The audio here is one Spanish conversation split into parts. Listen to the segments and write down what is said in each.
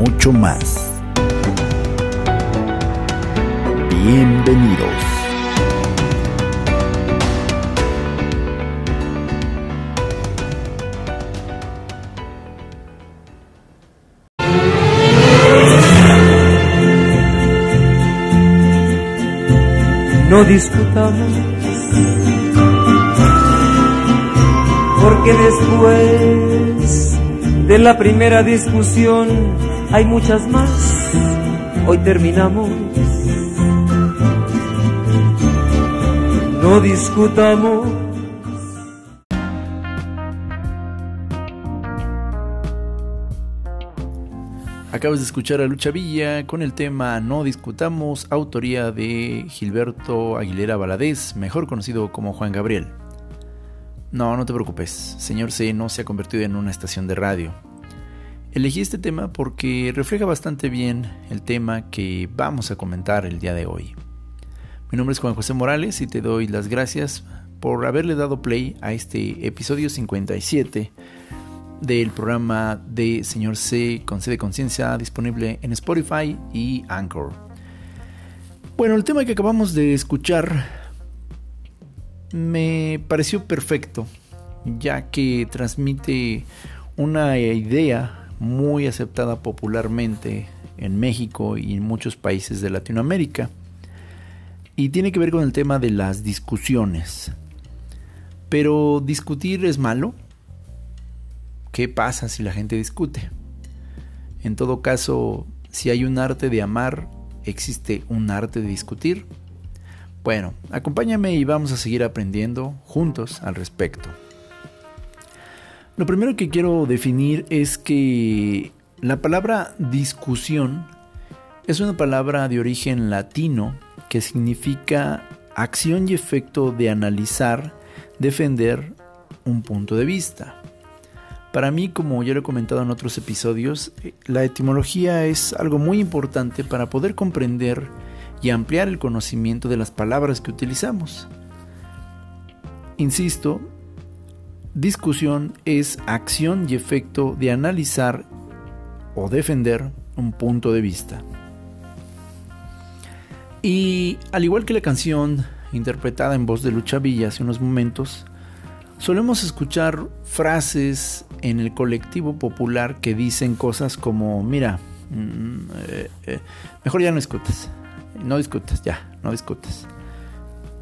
mucho más. Bienvenidos. No discutamos, porque después de la primera discusión hay muchas más. Hoy terminamos. No discutamos. Acabas de escuchar a Lucha Villa con el tema No Discutamos, autoría de Gilberto Aguilera Valadez, mejor conocido como Juan Gabriel. No, no te preocupes, señor C no se ha convertido en una estación de radio. Elegí este tema porque refleja bastante bien el tema que vamos a comentar el día de hoy. Mi nombre es Juan José Morales y te doy las gracias por haberle dado play a este episodio 57 del programa de Señor C con C de Conciencia disponible en Spotify y Anchor. Bueno, el tema que acabamos de escuchar me pareció perfecto, ya que transmite una idea muy aceptada popularmente en México y en muchos países de Latinoamérica. Y tiene que ver con el tema de las discusiones. Pero discutir es malo. ¿Qué pasa si la gente discute? En todo caso, si hay un arte de amar, ¿existe un arte de discutir? Bueno, acompáñame y vamos a seguir aprendiendo juntos al respecto. Lo primero que quiero definir es que la palabra discusión es una palabra de origen latino que significa acción y efecto de analizar, defender un punto de vista. Para mí, como ya lo he comentado en otros episodios, la etimología es algo muy importante para poder comprender y ampliar el conocimiento de las palabras que utilizamos. Insisto, discusión es acción y efecto de analizar o defender un punto de vista. Y al igual que la canción interpretada en voz de Lucha Villa hace unos momentos, solemos escuchar frases en el colectivo popular que dicen cosas como, mira, mm, eh, eh, mejor ya no discutes, no discutes, ya, no discutes.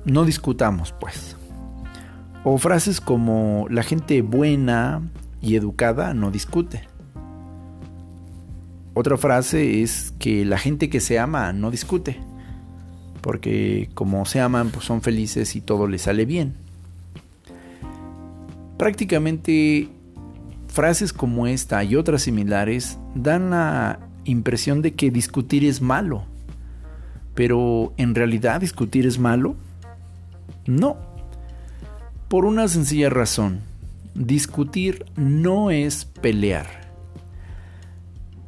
No discutamos, pues. O frases como la gente buena y educada no discute. Otra frase es que la gente que se ama no discute. Porque como se aman, pues son felices y todo les sale bien. Prácticamente frases como esta y otras similares dan la impresión de que discutir es malo pero ¿en realidad discutir es malo? No. Por una sencilla razón. Discutir no es pelear.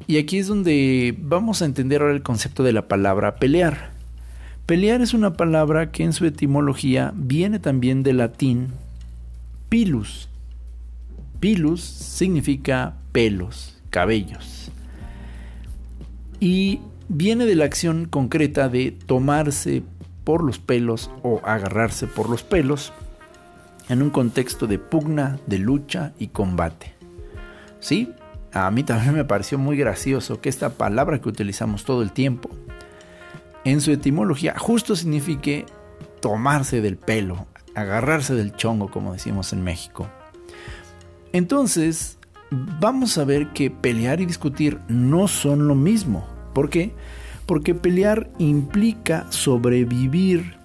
Y aquí es donde vamos a entender ahora el concepto de la palabra pelear. Pelear es una palabra que en su etimología viene también del latín pilus. Pilus significa pelos, cabellos. Y viene de la acción concreta de tomarse por los pelos o agarrarse por los pelos en un contexto de pugna, de lucha y combate. Sí, a mí también me pareció muy gracioso que esta palabra que utilizamos todo el tiempo, en su etimología justo signifique tomarse del pelo, agarrarse del chongo, como decimos en México. Entonces, vamos a ver que pelear y discutir no son lo mismo. ¿Por qué? Porque pelear implica sobrevivir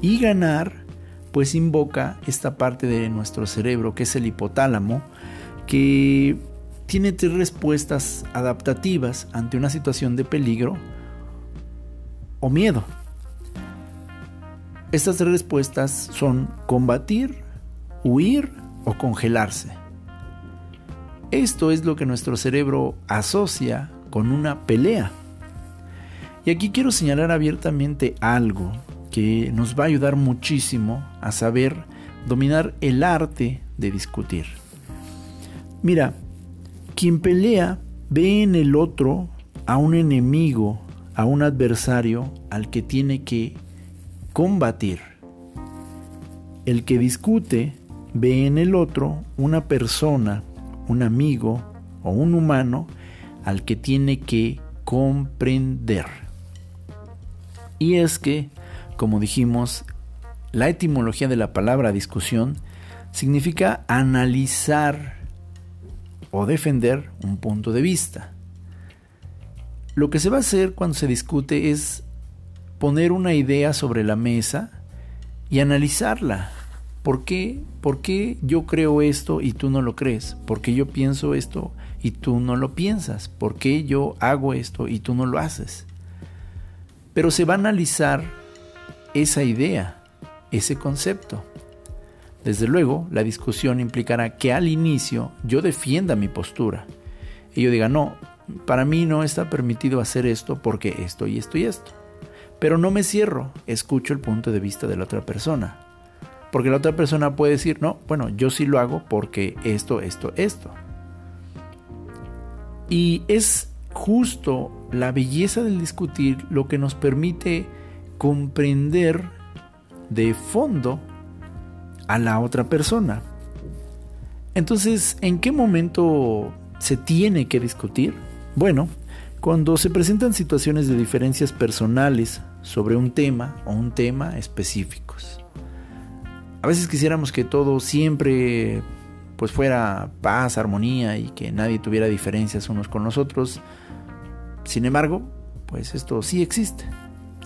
y ganar, pues invoca esta parte de nuestro cerebro que es el hipotálamo, que tiene tres respuestas adaptativas ante una situación de peligro o miedo. Estas tres respuestas son combatir, huir o congelarse. Esto es lo que nuestro cerebro asocia con una pelea. Y aquí quiero señalar abiertamente algo nos va a ayudar muchísimo a saber dominar el arte de discutir. Mira, quien pelea ve en el otro a un enemigo, a un adversario al que tiene que combatir. El que discute ve en el otro una persona, un amigo o un humano al que tiene que comprender. Y es que, como dijimos, la etimología de la palabra discusión significa analizar o defender un punto de vista. Lo que se va a hacer cuando se discute es poner una idea sobre la mesa y analizarla. ¿Por qué? ¿Por qué yo creo esto y tú no lo crees? ¿Por qué yo pienso esto y tú no lo piensas? ¿Por qué yo hago esto y tú no lo haces? Pero se va a analizar esa idea, ese concepto. Desde luego, la discusión implicará que al inicio yo defienda mi postura y yo diga, no, para mí no está permitido hacer esto porque esto y esto y esto. Pero no me cierro, escucho el punto de vista de la otra persona. Porque la otra persona puede decir, no, bueno, yo sí lo hago porque esto, esto, esto. Y es justo la belleza del discutir lo que nos permite comprender de fondo a la otra persona. Entonces, ¿en qué momento se tiene que discutir? Bueno, cuando se presentan situaciones de diferencias personales sobre un tema o un tema específicos. A veces quisiéramos que todo siempre pues fuera paz, armonía y que nadie tuviera diferencias unos con los otros. Sin embargo, pues esto sí existe.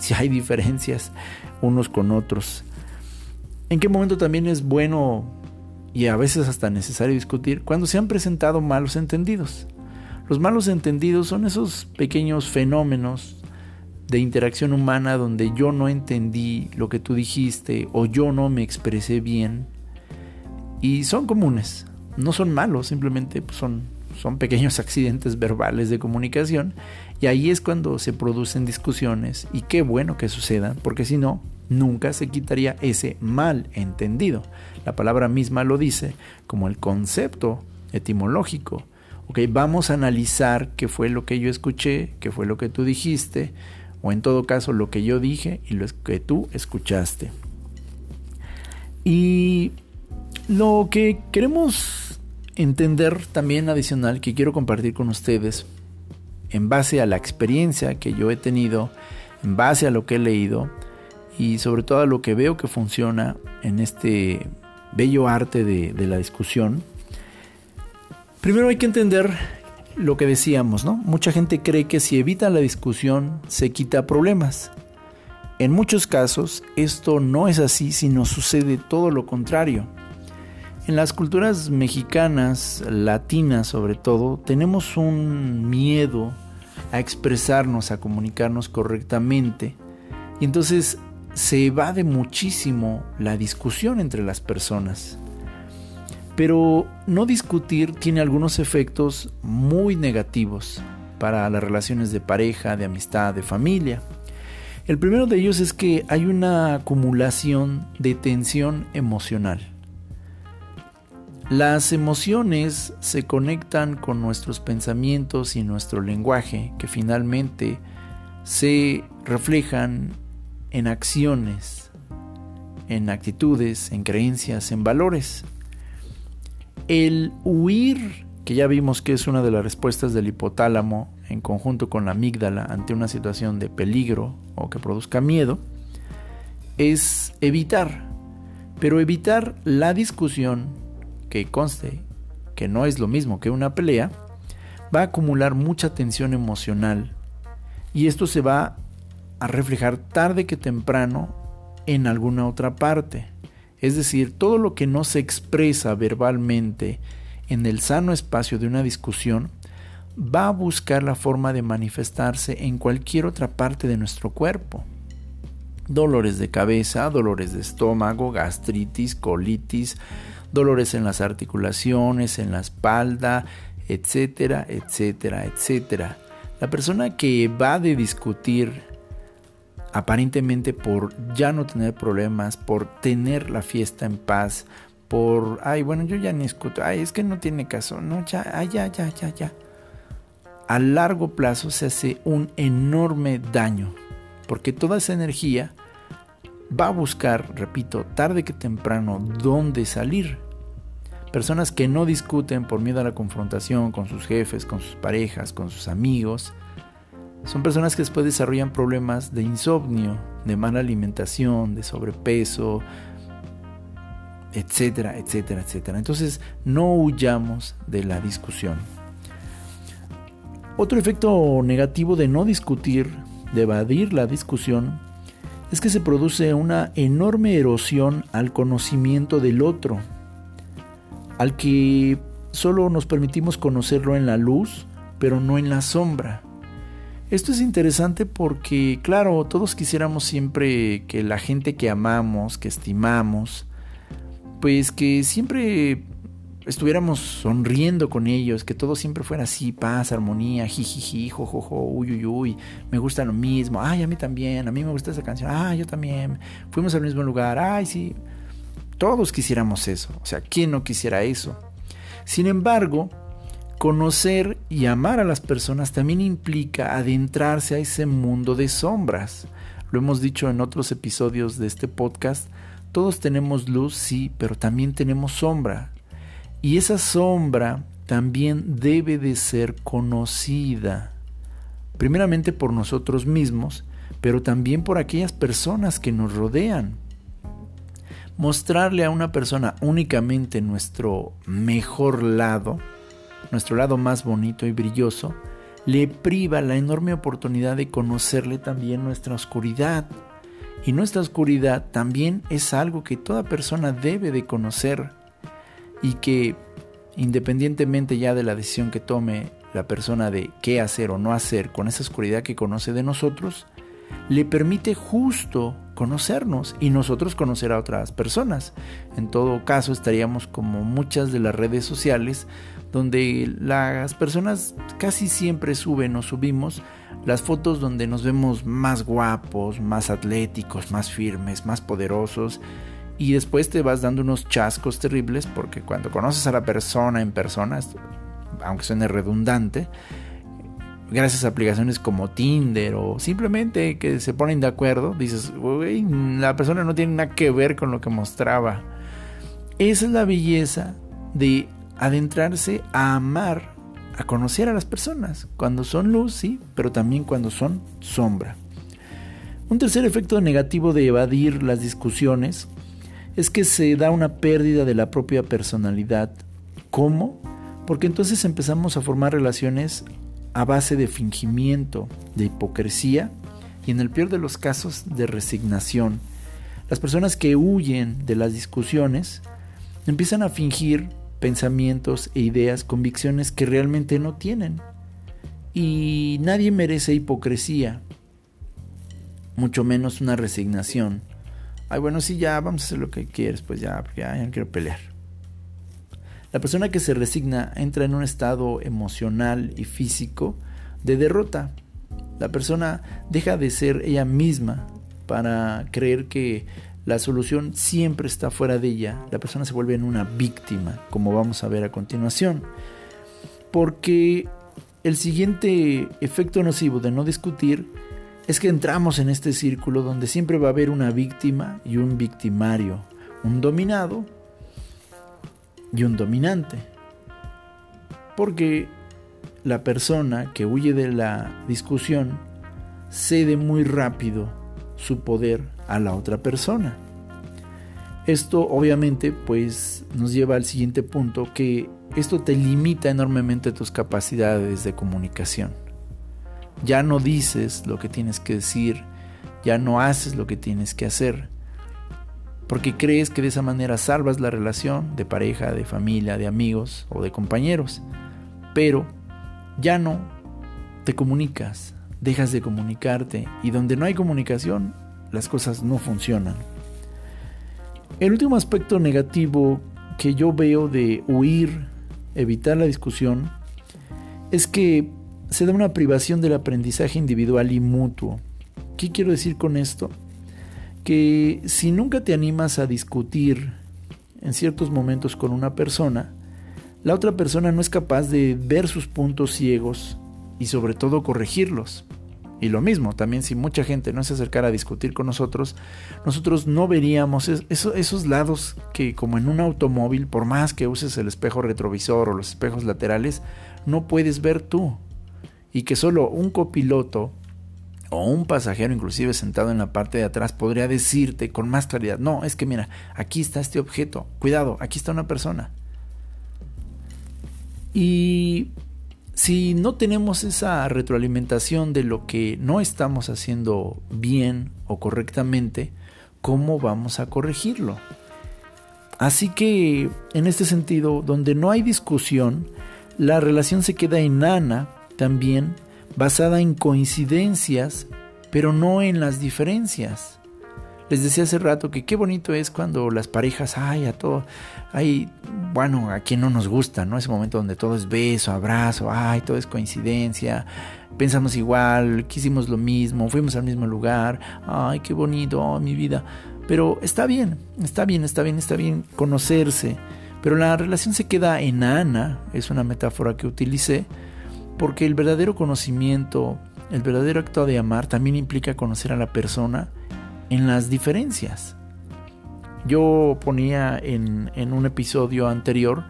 Si hay diferencias unos con otros. ¿En qué momento también es bueno y a veces hasta necesario discutir? Cuando se han presentado malos entendidos. Los malos entendidos son esos pequeños fenómenos de interacción humana donde yo no entendí lo que tú dijiste o yo no me expresé bien. Y son comunes, no son malos, simplemente son, son pequeños accidentes verbales de comunicación y ahí es cuando se producen discusiones y qué bueno que sucedan, porque si no, nunca se quitaría ese mal entendido. La palabra misma lo dice como el concepto etimológico. Ok, vamos a analizar qué fue lo que yo escuché, qué fue lo que tú dijiste, o en todo caso lo que yo dije y lo que tú escuchaste. Y lo que queremos entender también adicional que quiero compartir con ustedes en base a la experiencia que yo he tenido, en base a lo que he leído, y sobre todo a lo que veo que funciona en este bello arte de, la discusión, primero hay que entender lo que decíamos, ¿no? Mucha gente cree que si evita la discusión se quita problemas. En muchos casos esto no es así, sino sucede todo lo contrario. En las culturas mexicanas, latinas sobre todo, tenemos un miedo a expresarnos, a comunicarnos correctamente. Y entonces se evade muchísimo la discusión entre las personas. Pero no discutir tiene algunos efectos muy negativos para las relaciones de pareja, de amistad, de familia. El primero de ellos es que hay una acumulación de tensión emocional. Las emociones se conectan con nuestros pensamientos y nuestro lenguaje que finalmente se reflejan en acciones, en actitudes, en creencias, en valores. El huir, que ya vimos que es una de las respuestas del hipotálamo en conjunto con la amígdala ante una situación de peligro o que produzca miedo, es evitar. Pero evitar la discusión, que conste que no es lo mismo que una pelea, va a acumular mucha tensión emocional y esto se va a reflejar tarde que temprano en alguna otra parte. Es decir, todo lo que no se expresa verbalmente en el sano espacio de una discusión, va a buscar la forma de manifestarse en cualquier otra parte de nuestro cuerpo. Dolores de cabeza, dolores de estómago, gastritis, colitis, dolores en las articulaciones, en la espalda, etcétera, etcétera, etcétera. La persona que va de discutir aparentemente por ya no tener problemas, por tener la fiesta en paz, por, ay, bueno, yo ya ni escucho, ay, es que no tiene caso, no, ya, ay, ya, ya, ya, ya. A largo plazo se hace un enorme daño, porque toda esa energía va a buscar, repito, tarde que temprano, dónde salir. Personas que no discuten por miedo a la confrontación con sus jefes, con sus parejas, con sus amigos, son personas que después desarrollan problemas de insomnio, de mala alimentación, de sobrepeso, etcétera, etcétera, etcétera. Entonces no huyamos de la discusión. Otro efecto negativo de no discutir, de evadir la discusión, es que se produce una enorme erosión al conocimiento del otro al que solo nos permitimos conocerlo en la luz, pero no en la sombra. Esto es interesante porque, claro, todos quisiéramos siempre que la gente que amamos, que estimamos, pues que siempre estuviéramos sonriendo con ellos, que todo siempre fuera así, paz, armonía, jijiji, jojojo, uy, uy, uy, me gusta lo mismo, ay, a mí también, a mí me gusta esa canción, ay, yo también, fuimos al mismo lugar, ay, sí. Todos quisiéramos eso, o sea, ¿quién no quisiera eso? Sin embargo, conocer y amar a las personas también implica adentrarse a ese mundo de sombras. Lo hemos dicho en otros episodios de este podcast, todos tenemos luz, sí, pero también tenemos sombra. Y esa sombra también debe de ser conocida, primeramente por nosotros mismos, pero también por aquellas personas que nos rodean mostrarle a una persona únicamente nuestro mejor lado, nuestro lado más bonito y brilloso, le priva la enorme oportunidad de conocerle también nuestra oscuridad. Y nuestra oscuridad también es algo que toda persona debe de conocer y que independientemente ya de la decisión que tome la persona de qué hacer o no hacer con esa oscuridad que conoce de nosotros, le permite justo conocernos y nosotros conocer a otras personas. En todo caso, estaríamos como muchas de las redes sociales donde las personas casi siempre suben o subimos las fotos donde nos vemos más guapos, más atléticos, más firmes, más poderosos y después te vas dando unos chascos terribles porque cuando conoces a la persona en persona, aunque suene redundante, gracias a aplicaciones como Tinder o simplemente que se ponen de acuerdo, dices, la persona no tiene nada que ver con lo que mostraba. Esa es la belleza de adentrarse a amar, a conocer a las personas, cuando son luz, sí, pero también cuando son sombra. Un tercer efecto negativo de evadir las discusiones es que se da una pérdida de la propia personalidad. ¿Cómo? Porque entonces empezamos a formar relaciones a base de fingimiento, de hipocresía y en el peor de los casos de resignación. Las personas que huyen de las discusiones empiezan a fingir pensamientos e ideas, convicciones que realmente no tienen. Y nadie merece hipocresía, mucho menos una resignación. Ay, bueno, sí, ya, vamos a hacer lo que quieres, pues ya, ya, ya no quiero pelear. La persona que se resigna entra en un estado emocional y físico de derrota. La persona deja de ser ella misma para creer que la solución siempre está fuera de ella. La persona se vuelve en una víctima, como vamos a ver a continuación. Porque el siguiente efecto nocivo de no discutir es que entramos en este círculo donde siempre va a haber una víctima y un victimario, un dominado y un dominante. Porque la persona que huye de la discusión cede muy rápido su poder a la otra persona. Esto obviamente pues nos lleva al siguiente punto que esto te limita enormemente tus capacidades de comunicación. Ya no dices lo que tienes que decir, ya no haces lo que tienes que hacer. porque crees que de esa manera salvas la relación de pareja, de familia, de amigos o de compañeros. Pero ya no te comunicas, dejas de comunicarte y donde no hay comunicación, las cosas no funcionan. El último aspecto negativo que yo veo de huir, evitar la discusión, es que se da una privación del aprendizaje individual y mutuo. ¿Qué quiero decir con esto? Que si nunca te animas a discutir en ciertos momentos con una persona, la otra persona no es capaz de ver sus puntos ciegos y sobre todo corregirlos. Y lo mismo, también si mucha gente no se acercara a discutir con nosotros, nosotros no veríamos esos lados que como en un automóvil, por más que uses el espejo retrovisor o los espejos laterales, no puedes ver tú. Y que solo un copiloto o un pasajero inclusive sentado en la parte de atrás podría decirte con más claridad, no, es que mira, aquí está este objeto, cuidado, aquí está una persona. Y si no tenemos esa retroalimentación de lo que no estamos haciendo bien o correctamente, ¿cómo vamos a corregirlo? Así que, en este sentido, donde no hay discusión, la relación se queda enana también, basada en coincidencias, pero no en las diferencias. Les decía hace rato que qué bonito es cuando las parejas, ay, a todo, ay, bueno, a quien no nos gusta, ¿no? Ese momento donde todo es beso, abrazo, ay, todo es coincidencia, pensamos igual, quisimos lo mismo, fuimos al mismo lugar, ay, qué bonito, mi vida. Pero está bien, está bien, está bien, está bien conocerse. Pero la relación se queda enana, es una metáfora que utilicé, porque el verdadero conocimiento, el verdadero acto de amar también implica conocer a la persona en las diferencias. Yo ponía en, un episodio anterior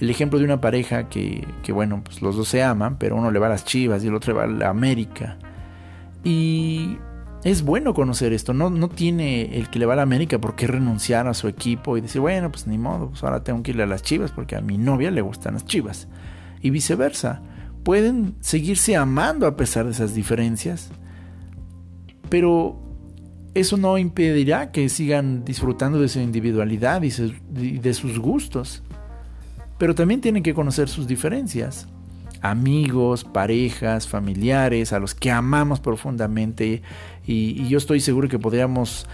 el ejemplo de una pareja que, bueno, pues los dos se aman, pero uno le va a las chivas y el otro le va a la América. Y es bueno conocer esto, no, no tiene el que le va a la América por qué renunciar a su equipo y decir, bueno, pues ni modo, pues ahora tengo que irle a las chivas porque a mi novia le gustan las chivas. Y viceversa, pueden seguirse amando a pesar de esas diferencias, pero eso no impedirá que sigan disfrutando de su individualidad y, de sus gustos. Pero también tienen que conocer sus diferencias. Amigos, parejas, familiares, a los que amamos profundamente y, y yo estoy seguro que podríamos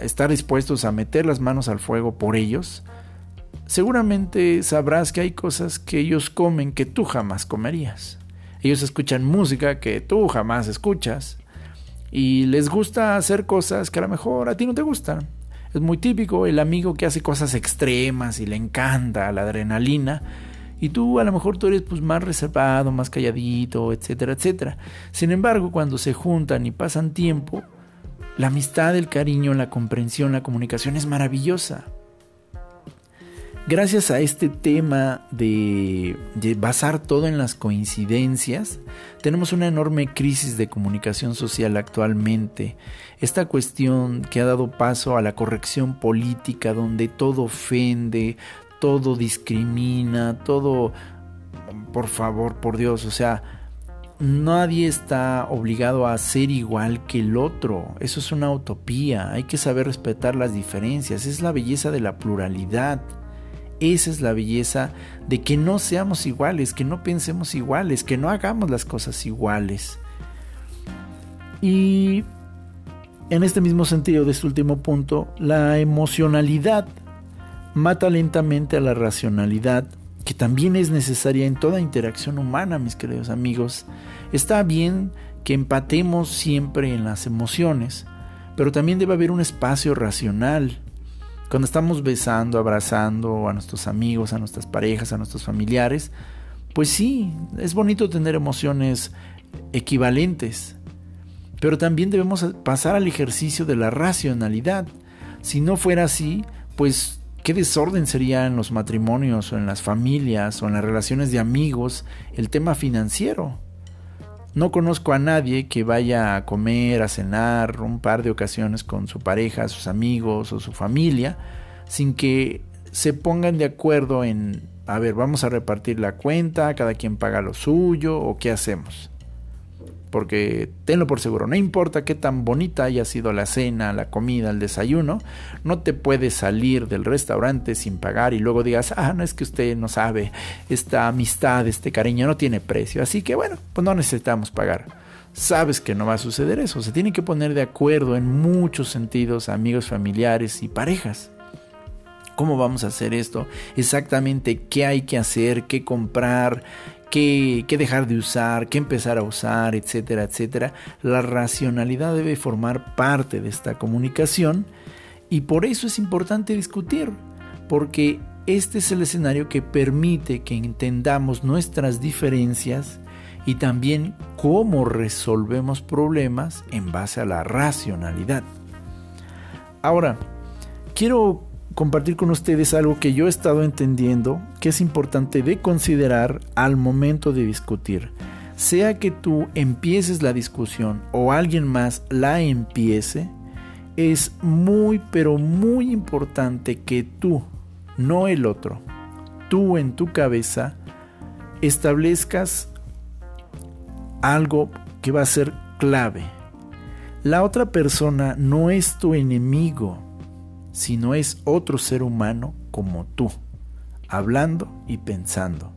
estar dispuestos a meter las manos al fuego por ellos, seguramente sabrás que hay cosas que ellos comen que tú jamás comerías. Ellos escuchan música que tú jamás escuchas y les gusta hacer cosas que a lo mejor a ti no te gustan. Es muy típico el amigo que hace cosas extremas y le encanta la adrenalina y tú a lo mejor tú eres pues más reservado, más calladito, etcétera, etcétera. Sin embargo, cuando se juntan y pasan tiempo, la amistad, el cariño, la comprensión, la comunicación es maravillosa gracias a este tema de, basar todo en las coincidencias, tenemos una enorme crisis de comunicación social actualmente. Esta cuestión que ha dado paso a la corrección política, donde todo ofende, todo discrimina, todo, por favor, por Dios, o sea, nadie está obligado a ser igual que el otro. Eso es una utopía. Hay que saber respetar las diferencias. Es la belleza de la pluralidad. Esa es la belleza de que no seamos iguales, que no pensemos iguales, que no hagamos las cosas iguales. Y en este mismo sentido de este último punto, la emocionalidad mata lentamente a la racionalidad, que también es necesaria en toda interacción humana, mis queridos amigos. Está bien que empatemos siempre en las emociones, pero también debe haber un espacio racional cuando estamos besando, abrazando a nuestros amigos, a nuestras parejas, a nuestros familiares, pues sí, es bonito tener emociones equivalentes, pero también debemos pasar al ejercicio de la racionalidad. Si no fuera así, pues qué desorden sería en los matrimonios o en las familias o en las relaciones de amigos el tema financiero. No conozco a nadie que vaya a comer, a cenar un par de ocasiones con su pareja, sus amigos o su familia, sin que se pongan de acuerdo en, a ver, vamos a repartir la cuenta, cada quien paga lo suyo o qué hacemos. Porque tenlo por seguro, no importa qué tan bonita haya sido la cena, la comida, el desayuno, no te puedes salir del restaurante sin pagar y luego digas, ah, no es que usted no sabe, esta amistad, este cariño no tiene precio, así que bueno, pues no necesitamos pagar. Sabes que no va a suceder eso, se tienen que poner de acuerdo en muchos sentidos, amigos, familiares y parejas. ¿Cómo vamos a hacer esto? Exactamente qué hay que hacer, qué comprar, qué, dejar de usar, qué empezar a usar, etcétera, etcétera. La racionalidad debe formar parte de esta comunicación y por eso es importante discutir, porque este es el escenario que permite que entendamos nuestras diferencias y también cómo resolvemos problemas en base a la racionalidad. Ahora, quiero compartir con ustedes algo que yo he estado entendiendo que es importante de considerar al momento de discutir. Sea que tú empieces la discusión o alguien más la empiece, es muy pero muy importante que tú, no el otro, tú en tu cabeza establezcas algo que va a ser clave. La otra persona no es tu enemigo, sino es otro ser humano como tú, hablando y pensando.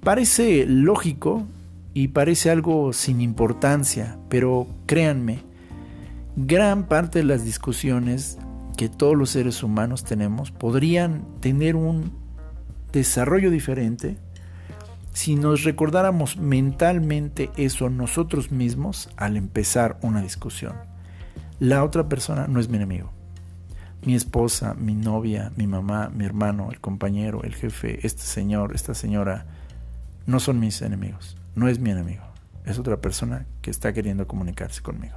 Parece lógico y parece algo sin importancia, pero créanme, gran parte de las discusiones que todos los seres humanos tenemos podrían tener un desarrollo diferente si nos recordáramos mentalmente eso nosotros mismos al empezar una discusión. La otra persona no es mi enemigo mi esposa, mi novia, mi mamá, mi hermano, el compañero, el jefe, este señor, esta señora, no son mis enemigos, no es mi enemigo, es otra persona que está queriendo comunicarse conmigo.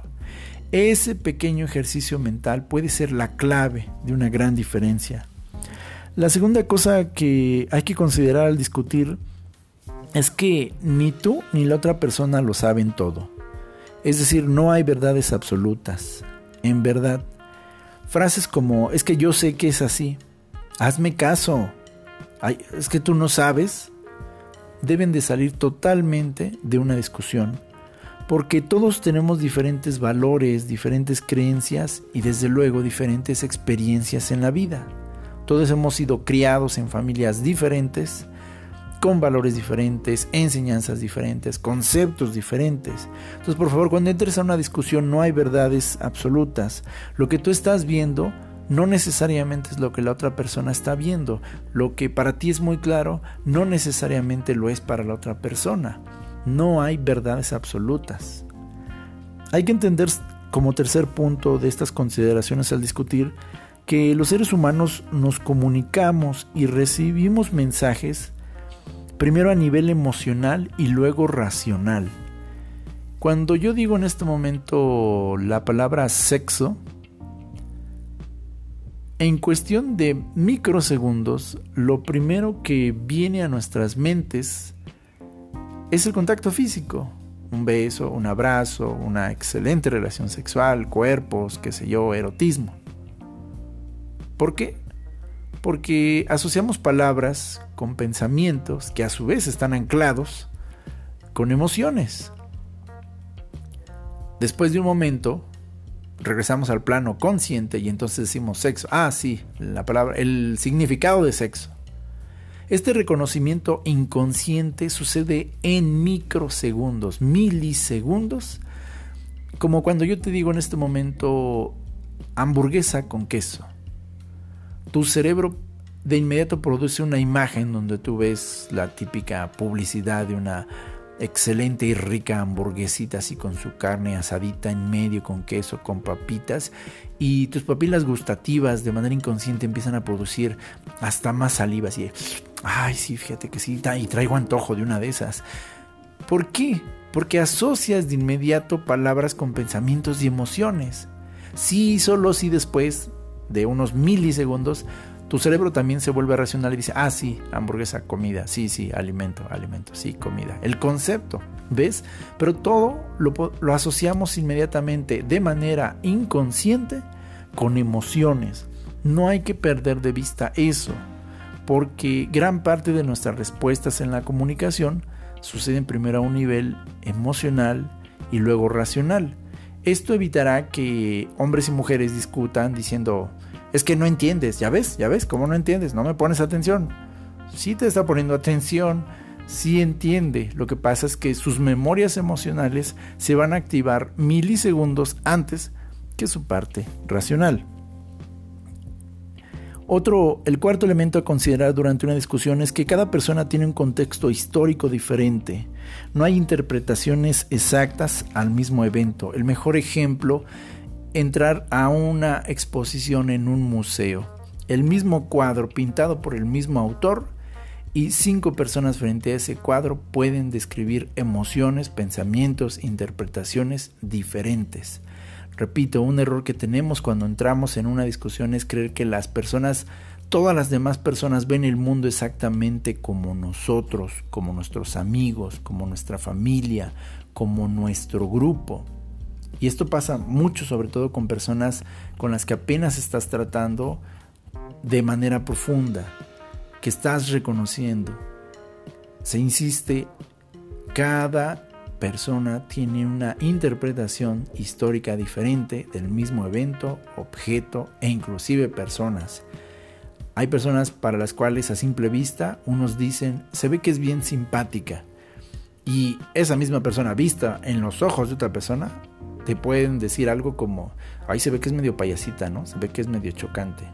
Ese pequeño ejercicio mental puede ser la clave de una gran diferencia. La segunda cosa que hay que considerar al discutir es que ni tú ni la otra persona lo saben todo. Es decir, no hay verdades absolutas. En verdad, Frases como, es que yo sé que es así, hazme caso, es que tú no sabes, deben de salir totalmente de una discusión, porque todos tenemos diferentes valores, diferentes creencias y desde luego diferentes experiencias en la vida. Todos hemos sido criados en familias diferentes con valores diferentes, enseñanzas diferentes, conceptos diferentes. Entonces, por favor, cuando entres a una discusión no hay verdades absolutas. Lo que tú estás viendo no necesariamente es lo que la otra persona está viendo. Lo que para ti es muy claro no necesariamente lo es para la otra persona. No hay verdades absolutas. Hay que entender como tercer punto de estas consideraciones al discutir que los seres humanos nos comunicamos y recibimos mensajes primero a nivel emocional y luego racional. Cuando yo digo en este momento la palabra sexo, en cuestión de microsegundos, lo primero que viene a nuestras mentes es el contacto físico. Un beso, un abrazo, una excelente relación sexual, cuerpos, qué sé yo, erotismo. ¿Por qué? Porque asociamos palabras con pensamientos que a su vez están anclados con emociones. Después de un momento, regresamos al plano consciente y entonces decimos sexo. Ah, sí, la palabra, el significado de sexo. Este reconocimiento inconsciente sucede en microsegundos, milisegundos, como cuando yo te digo en este momento hamburguesa con queso tu cerebro de inmediato produce una imagen donde tú ves la típica publicidad de una excelente y rica hamburguesita así con su carne asadita en medio, con queso, con papitas y tus papilas gustativas de manera inconsciente empiezan a producir hasta más saliva así, ay sí, fíjate que sí, y traigo antojo de una de esas. ¿Por qué? Porque asocias de inmediato palabras con pensamientos y emociones. Sí, solo si después de unos milisegundos, tu cerebro también se vuelve racional y dice, ah, sí, hamburguesa, comida, sí, sí, alimento, alimento, sí, comida. El concepto, ¿ves? Pero todo lo, asociamos inmediatamente de manera inconsciente con emociones. No hay que perder de vista eso, porque gran parte de nuestras respuestas en la comunicación suceden primero a un nivel emocional y luego racional. Esto evitará que hombres y mujeres discutan diciendo, es que no entiendes, ya ves, ya ves, ¿cómo no entiendes? No me pones atención. Si te está poniendo atención, si entiende. Lo que pasa es que sus memorias emocionales se van a activar milisegundos antes que su parte racional. Otro, el cuarto elemento a considerar durante una discusión es que cada persona tiene un contexto histórico diferente. No hay interpretaciones exactas al mismo evento. El mejor ejemplo, entrar a una exposición en un museo. El mismo cuadro pintado por el mismo autor y cinco personas frente a ese cuadro pueden describir emociones, pensamientos, interpretaciones diferentes. Repito, un error que tenemos cuando entramos en una discusión es creer que las personas, todas las demás personas ven el mundo exactamente como nosotros, como nuestros amigos, como nuestra familia, como nuestro grupo. Y esto pasa mucho, sobre todo con personas con las que apenas estás tratando de manera profunda, que estás reconociendo. Se insiste, cada persona tiene una interpretación histórica diferente del mismo evento, objeto e inclusive personas. Hay personas para las cuales a simple vista unos dicen se ve que es bien simpática y esa misma persona vista en los ojos de otra persona te pueden decir algo como ahí se ve que es medio payasita, ¿no? Se ve que es medio chocante.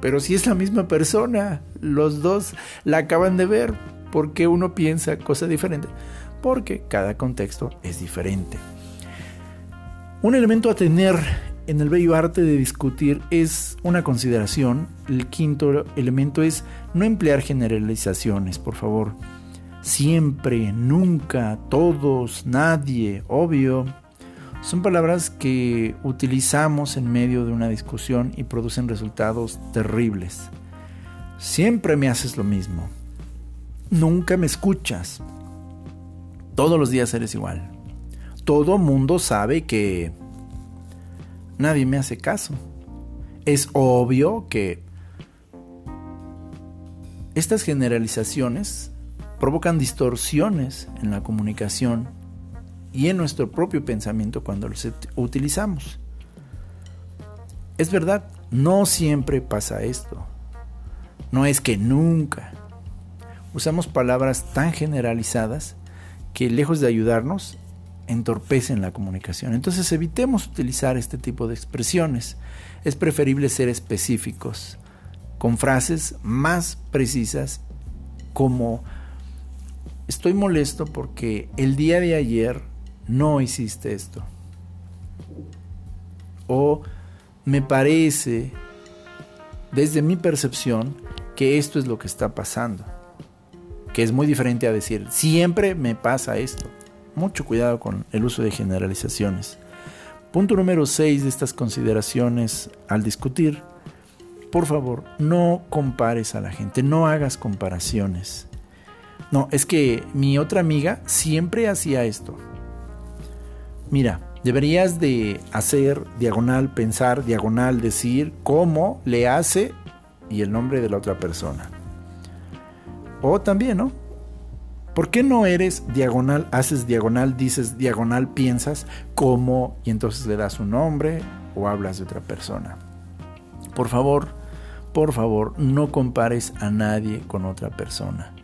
Pero si es la misma persona, los dos la acaban de ver, porque uno piensa cosa diferente porque cada contexto es diferente. Un elemento a tener en el bello arte de discutir es una consideración. El quinto elemento es no emplear generalizaciones, por favor. Siempre, nunca, todos, nadie, obvio. Son palabras que utilizamos en medio de una discusión y producen resultados terribles. Siempre me haces lo mismo. Nunca me escuchas. Todos los días eres igual. Todo mundo sabe que nadie me hace caso. Es obvio que estas generalizaciones provocan distorsiones en la comunicación y en nuestro propio pensamiento cuando los utilizamos. Es verdad, no siempre pasa esto. No es que nunca. Usamos palabras tan generalizadas que lejos de ayudarnos, entorpecen la comunicación. Entonces evitemos utilizar este tipo de expresiones. Es preferible ser específicos, con frases más precisas como estoy molesto porque el día de ayer no hiciste esto. O me parece, desde mi percepción, que esto es lo que está pasando que es muy diferente a decir, siempre me pasa esto. Mucho cuidado con el uso de generalizaciones. Punto número 6 de estas consideraciones al discutir. Por favor, no compares a la gente, no hagas comparaciones. No, es que mi otra amiga siempre hacía esto. Mira, deberías de hacer diagonal, pensar, diagonal, decir cómo le hace y el nombre de la otra persona. O también, ¿no? ¿Por qué no eres diagonal, haces diagonal, dices diagonal, piensas cómo y entonces le das un nombre o hablas de otra persona? Por favor, por favor, no compares a nadie con otra persona.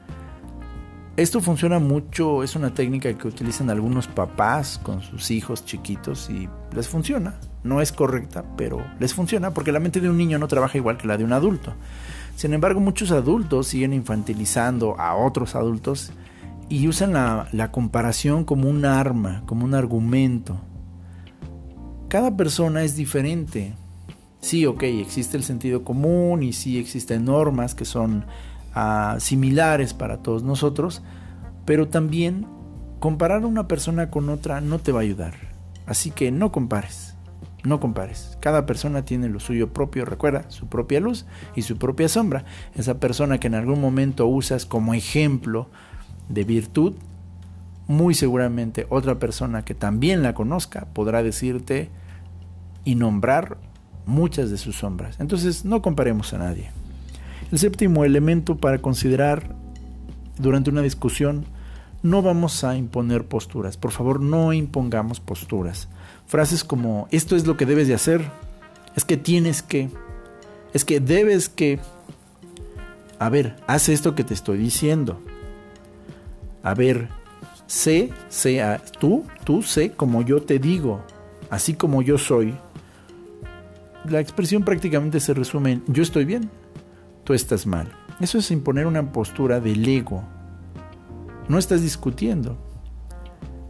Esto funciona mucho, es una técnica que utilizan algunos papás con sus hijos chiquitos y les funciona. No es correcta, pero les funciona porque la mente de un niño no trabaja igual que la de un adulto. Sin embargo, muchos adultos siguen infantilizando a otros adultos y usan la, comparación como un arma, como un argumento. Cada persona es diferente. Sí, ok, existe el sentido común y sí existen normas que son ah, similares para todos nosotros, pero también comparar a una persona con otra no te va a ayudar. Así que no compares. No compares. Cada persona tiene lo suyo propio, recuerda, su propia luz y su propia sombra. Esa persona que en algún momento usas como ejemplo de virtud, muy seguramente otra persona que también la conozca podrá decirte y nombrar muchas de sus sombras. Entonces no comparemos a nadie. El séptimo elemento para considerar durante una discusión, no vamos a imponer posturas. Por favor, no impongamos posturas. Frases como esto es lo que debes de hacer, es que tienes que, es que debes que. A ver, haz esto que te estoy diciendo. A ver, sé, sea tú, tú sé como yo te digo, así como yo soy. La expresión prácticamente se resume en yo estoy bien, tú estás mal. Eso es imponer una postura del ego. No estás discutiendo.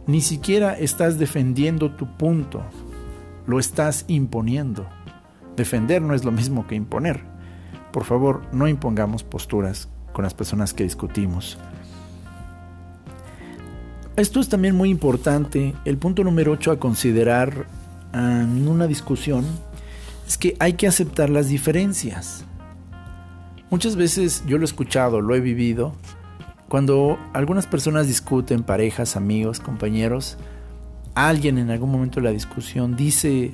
Ni siquiera estás defendiendo tu punto. Lo estás imponiendo. Defender no es lo mismo que imponer. Por favor, no impongamos posturas con las personas que discutimos. Esto es también muy importante. El punto número 8 a considerar en una discusión es que hay que aceptar las diferencias. Muchas veces yo lo he escuchado, lo he vivido, cuando algunas personas discuten, parejas, amigos, compañeros, alguien en algún momento de la discusión dice,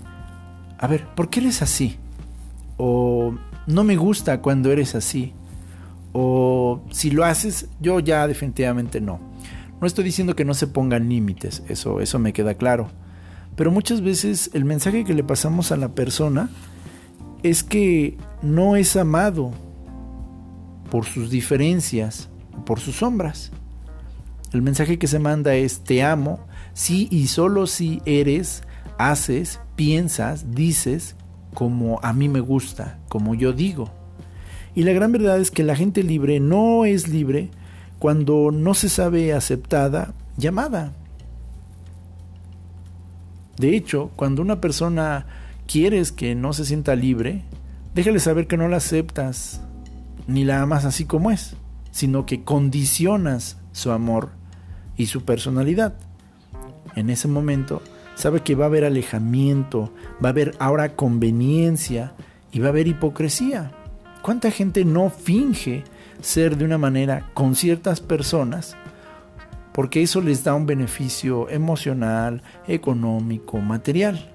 a ver, ¿por qué eres así? O no me gusta cuando eres así. O si lo haces, yo ya definitivamente no. No estoy diciendo que no se pongan límites, eso, eso me queda claro. Pero muchas veces el mensaje que le pasamos a la persona es que no es amado, por sus diferencias, por sus sombras. El mensaje que se manda es te amo si y solo si eres, haces, piensas, dices como a mí me gusta, como yo digo. Y la gran verdad es que la gente libre no es libre cuando no se sabe aceptada, llamada. De hecho, cuando una persona quieres que no se sienta libre, déjale saber que no la aceptas, ni la amas así como es, sino que condicionas su amor y su personalidad. En ese momento sabe que va a haber alejamiento, va a haber ahora conveniencia y va a haber hipocresía. ¿Cuánta gente no finge ser de una manera con ciertas personas? Porque eso les da un beneficio emocional, económico, material.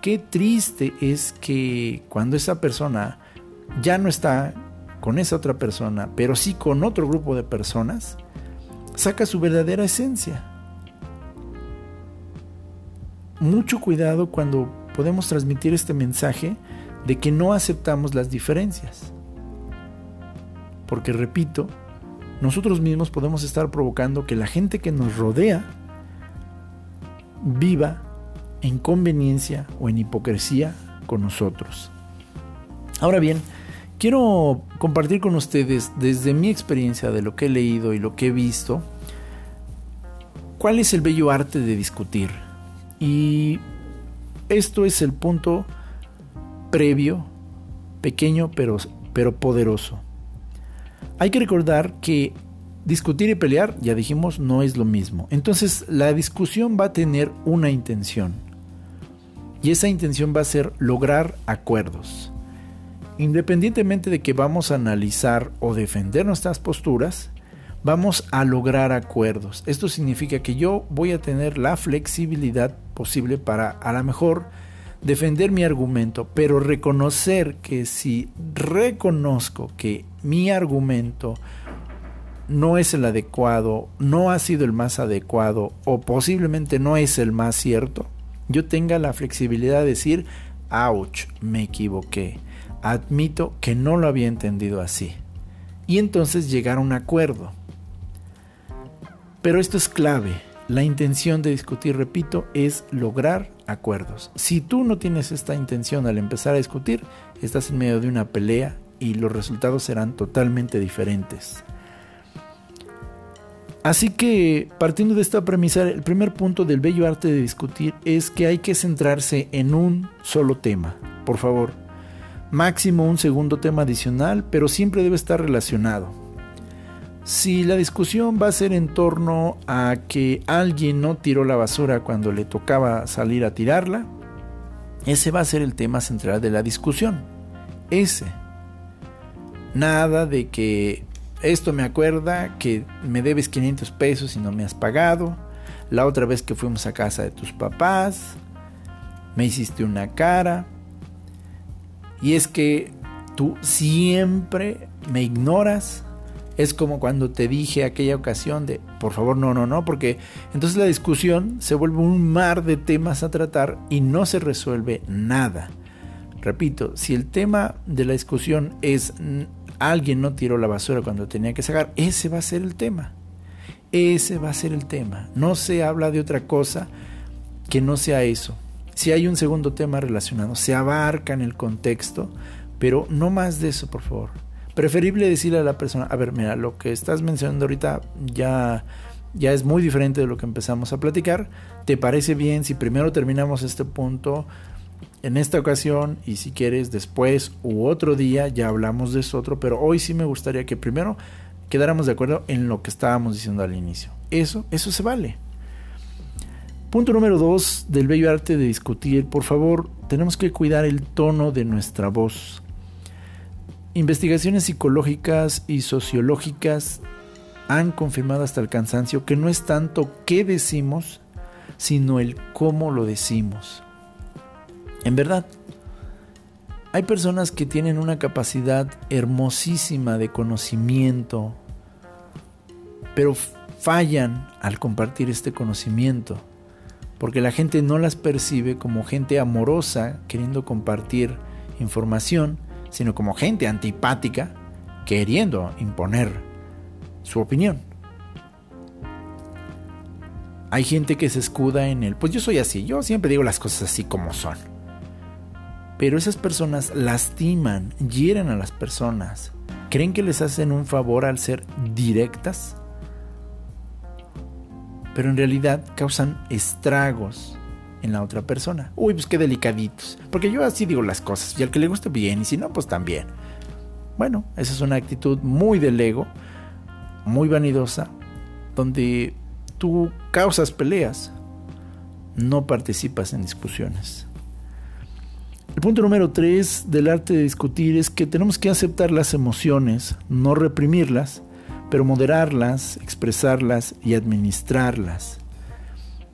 Qué triste es que cuando esa persona ya no está con esa otra persona, pero sí con otro grupo de personas, saca su verdadera esencia. Mucho cuidado cuando podemos transmitir este mensaje de que no aceptamos las diferencias. Porque repito, nosotros mismos podemos estar provocando que la gente que nos rodea viva en conveniencia o en hipocresía con nosotros. Ahora bien, Quiero compartir con ustedes desde mi experiencia de lo que he leído y lo que he visto, cuál es el bello arte de discutir. Y esto es el punto previo, pequeño pero, pero poderoso. Hay que recordar que discutir y pelear, ya dijimos, no es lo mismo. Entonces la discusión va a tener una intención. Y esa intención va a ser lograr acuerdos. Independientemente de que vamos a analizar o defender nuestras posturas, vamos a lograr acuerdos. Esto significa que yo voy a tener la flexibilidad posible para a lo mejor defender mi argumento, pero reconocer que si reconozco que mi argumento no es el adecuado, no ha sido el más adecuado o posiblemente no es el más cierto, yo tenga la flexibilidad de decir, ouch, me equivoqué admito que no lo había entendido así. Y entonces llegar a un acuerdo. Pero esto es clave. La intención de discutir, repito, es lograr acuerdos. Si tú no tienes esta intención al empezar a discutir, estás en medio de una pelea y los resultados serán totalmente diferentes. Así que, partiendo de esta premisa, el primer punto del bello arte de discutir es que hay que centrarse en un solo tema. Por favor, máximo un segundo tema adicional, pero siempre debe estar relacionado. Si la discusión va a ser en torno a que alguien no tiró la basura cuando le tocaba salir a tirarla, ese va a ser el tema central de la discusión. Ese. Nada de que esto me acuerda que me debes 500 pesos y no me has pagado. La otra vez que fuimos a casa de tus papás, me hiciste una cara y es que tú siempre me ignoras, Es como cuando te dije aquella ocasión de, por favor, no, no, no, porque entonces la discusión se vuelve un mar de temas a tratar y no se resuelve nada. Repito, si el tema de la discusión es alguien no tiró la basura cuando tenía que sacar, ese va a ser el tema. Ese va a ser el tema. No se habla de otra cosa que no sea eso. Si hay un segundo tema relacionado, se abarca en el contexto, pero no más de eso, por favor. Preferible decirle a la persona, a ver, mira, lo que estás mencionando ahorita ya, ya es muy diferente de lo que empezamos a platicar. ¿Te parece bien si primero terminamos este punto en esta ocasión y si quieres después u otro día ya hablamos de eso otro, pero hoy sí me gustaría que primero quedáramos de acuerdo en lo que estábamos diciendo al inicio. Eso, eso se vale. Punto número dos del bello arte de discutir. Por favor, tenemos que cuidar el tono de nuestra voz. Investigaciones psicológicas y sociológicas han confirmado hasta el cansancio que no es tanto qué decimos, sino el cómo lo decimos. En verdad, hay personas que tienen una capacidad hermosísima de conocimiento, pero fallan al compartir este conocimiento, porque la gente no las percibe como gente amorosa queriendo compartir información, sino como gente antipática queriendo imponer su opinión. Hay gente que se escuda en el, pues yo soy así, yo siempre digo las cosas así como son. Pero esas personas lastiman, hieren a las personas. ¿Creen que les hacen un favor al ser directas? Pero en realidad causan estragos en la otra persona. Uy, pues qué delicaditos. Porque yo así digo las cosas. Y al que le guste bien, y si no, pues también. Bueno, esa es una actitud muy del ego, muy vanidosa, donde tú causas peleas, no participas en discusiones. El punto número tres del arte de discutir es que tenemos que aceptar las emociones, no reprimirlas, pero moderarlas, expresarlas y administrarlas.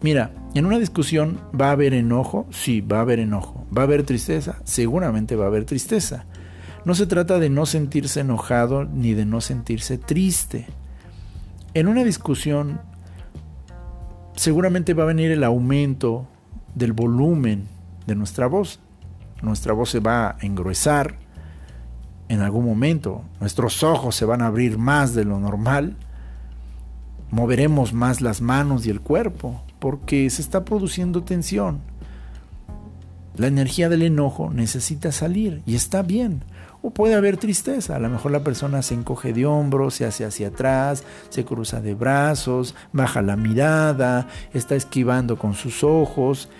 Mira, en una discusión va a haber enojo, sí, va a haber enojo. Va a haber tristeza, seguramente va a haber tristeza. No se trata de no sentirse enojado ni de no sentirse triste. En una discusión seguramente va a venir el aumento del volumen de nuestra voz nuestra voz se va a engruesar en algún momento, nuestros ojos se van a abrir más de lo normal, moveremos más las manos y el cuerpo, porque se está produciendo tensión. La energía del enojo necesita salir y está bien. O puede haber tristeza, a lo mejor la persona se encoge de hombros, se hace hacia atrás, se cruza de brazos, baja la mirada, está esquivando con sus ojos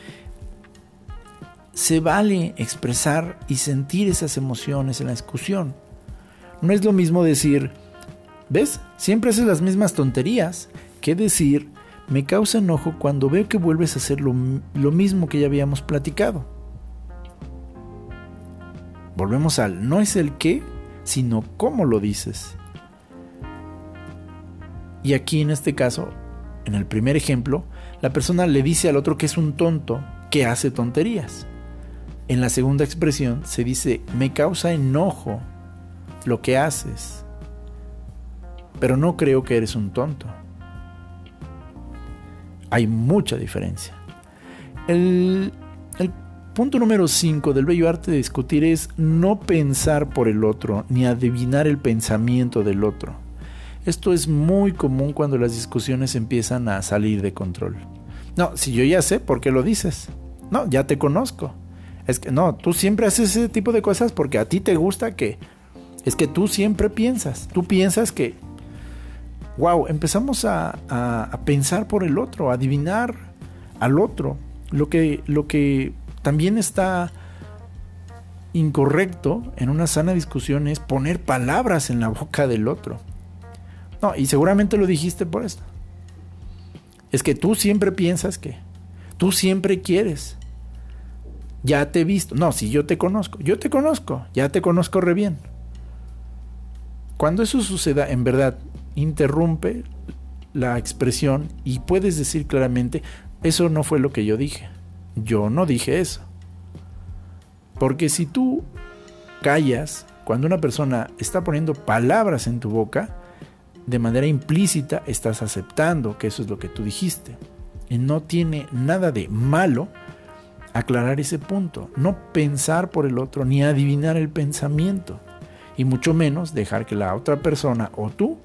se vale expresar y sentir esas emociones en la discusión. No es lo mismo decir, ¿ves? Siempre haces las mismas tonterías, que decir, me causa enojo cuando veo que vuelves a hacer lo, lo mismo que ya habíamos platicado. Volvemos al, no es el qué, sino cómo lo dices. Y aquí en este caso, en el primer ejemplo, la persona le dice al otro que es un tonto, que hace tonterías. En la segunda expresión se dice, me causa enojo lo que haces, pero no creo que eres un tonto. Hay mucha diferencia. El, punto número 5 del bello arte de discutir es no pensar por el otro, ni adivinar el pensamiento del otro. Esto es muy común cuando las discusiones empiezan a salir de control. No, si yo ya sé por qué lo dices. No, ya te conozco. Es que no, tú siempre haces ese tipo de cosas porque a ti te gusta que... Es que tú siempre piensas, tú piensas que... Wow, empezamos a, a, pensar por el otro, a adivinar al otro. Lo que, lo que también está incorrecto en una sana discusión es poner palabras en la boca del otro. No, y seguramente lo dijiste por esto. Es que tú siempre piensas que, tú siempre quieres, ya te he visto. No, si yo te conozco, yo te conozco, ya te conozco re bien. Cuando eso suceda, en verdad, interrumpe la expresión y puedes decir claramente, eso no fue lo que yo dije. Yo no dije eso. Porque si tú callas cuando una persona está poniendo palabras en tu boca, de manera implícita estás aceptando que eso es lo que tú dijiste. Y no tiene nada de malo aclarar ese punto, no pensar por el otro ni adivinar el pensamiento, y mucho menos dejar que la otra persona o tú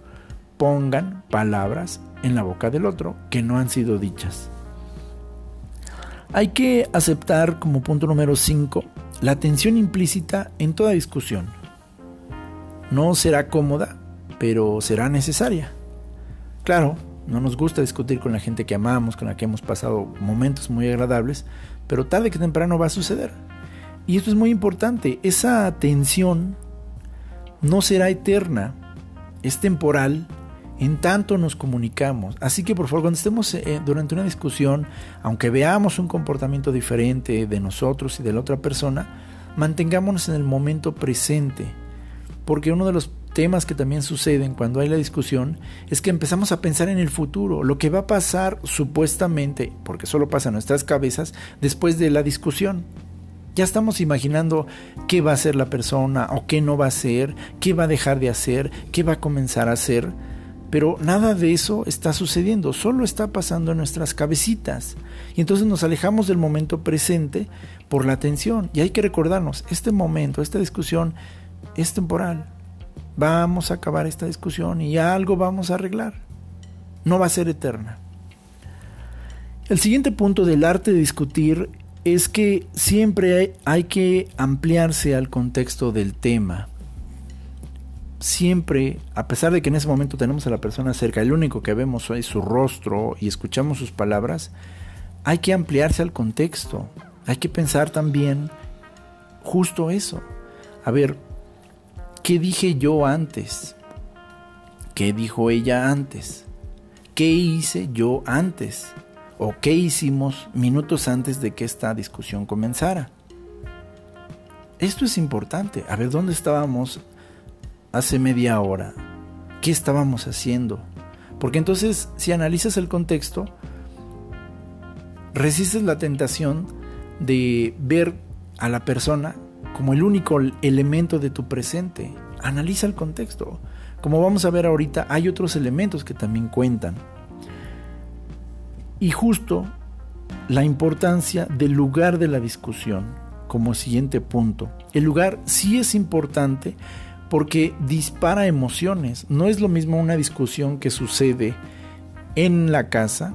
pongan palabras en la boca del otro que no han sido dichas. Hay que aceptar como punto número 5 la atención implícita en toda discusión. No será cómoda, pero será necesaria. Claro, no nos gusta discutir con la gente que amamos, con la que hemos pasado momentos muy agradables, pero tarde que temprano va a suceder. Y esto es muy importante, esa atención no será eterna, es temporal en tanto nos comunicamos. Así que por favor, cuando estemos eh, durante una discusión, aunque veamos un comportamiento diferente de nosotros y de la otra persona, mantengámonos en el momento presente. Porque uno de los temas que también suceden cuando hay la discusión es que empezamos a pensar en el futuro, lo que va a pasar supuestamente, porque solo pasa en nuestras cabezas, después de la discusión. Ya estamos imaginando qué va a hacer la persona o qué no va a hacer, qué va a dejar de hacer, qué va a comenzar a hacer pero nada de eso está sucediendo, solo está pasando en nuestras cabecitas. Y entonces nos alejamos del momento presente por la atención. Y hay que recordarnos, este momento, esta discusión es temporal. Vamos a acabar esta discusión y algo vamos a arreglar. No va a ser eterna. El siguiente punto del arte de discutir es que siempre hay, que ampliarse al contexto del tema siempre, a pesar de que en ese momento tenemos a la persona cerca, el único que vemos es su rostro y escuchamos sus palabras, hay que ampliarse al contexto. Hay que pensar también justo eso. A ver, ¿qué dije yo antes? ¿Qué dijo ella antes? ¿Qué hice yo antes? ¿O qué hicimos minutos antes de que esta discusión comenzara? Esto es importante. A ver, ¿dónde estábamos hace media hora? ¿Qué estábamos haciendo? Porque entonces, si analizas el contexto, resistes la tentación de ver a la persona como el único elemento de tu presente. Analiza el contexto. Como vamos a ver ahorita, hay otros elementos que también cuentan. Y justo la importancia del lugar de la discusión como siguiente punto. El lugar sí es importante porque dispara emociones. No es lo mismo una discusión que sucede en la casa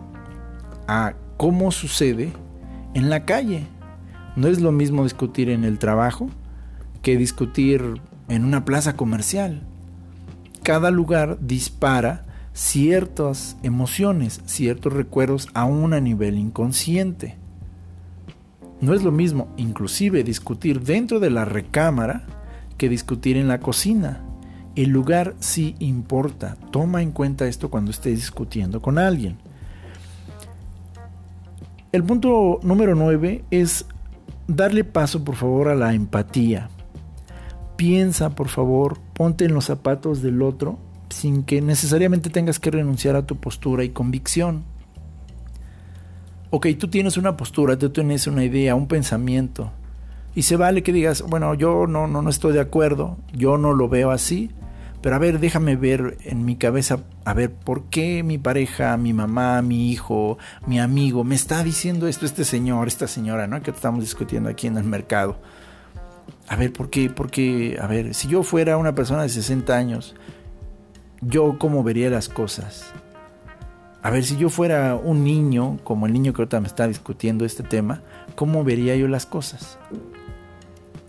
a cómo sucede en la calle. No es lo mismo discutir en el trabajo que discutir en una plaza comercial. Cada lugar dispara ciertas emociones, ciertos recuerdos aún a nivel inconsciente. No es lo mismo inclusive discutir dentro de la recámara que discutir en la cocina. El lugar sí importa. Toma en cuenta esto cuando estés discutiendo con alguien. El punto número 9 es darle paso por favor a la empatía. Piensa por favor, ponte en los zapatos del otro sin que necesariamente tengas que renunciar a tu postura y convicción. Ok, tú tienes una postura, tú tienes una idea, un pensamiento, y se vale que digas, bueno, yo no, no, no estoy de acuerdo, yo no lo veo así, pero a ver, déjame ver en mi cabeza, a ver, ¿por qué mi pareja, mi mamá, mi hijo, mi amigo me está diciendo esto, este señor, esta señora, ¿no? Que estamos discutiendo aquí en el mercado. A ver, ¿por qué? Porque, a ver, si yo fuera una persona de 60 años, yo cómo vería las cosas. A ver, si yo fuera un niño, como el niño que ahorita me está discutiendo este tema, ¿cómo vería yo las cosas?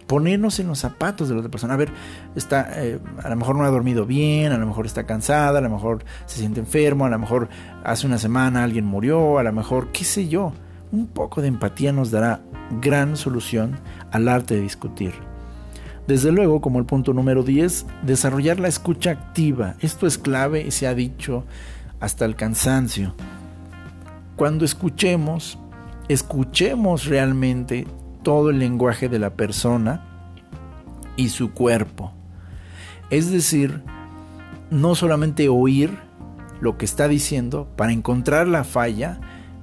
Ponernos en los zapatos de la otra persona. A ver, está, eh, a lo mejor no ha dormido bien, a lo mejor está cansada, a lo mejor se siente enfermo, a lo mejor hace una semana alguien murió, a lo mejor, qué sé yo. Un poco de empatía nos dará gran solución al arte de discutir. Desde luego, como el punto número 10, desarrollar la escucha activa. Esto es clave y se ha dicho hasta el cansancio. Cuando escuchemos, escuchemos realmente todo el lenguaje de la persona y su cuerpo. Es decir, no solamente oír lo que está diciendo para encontrar la falla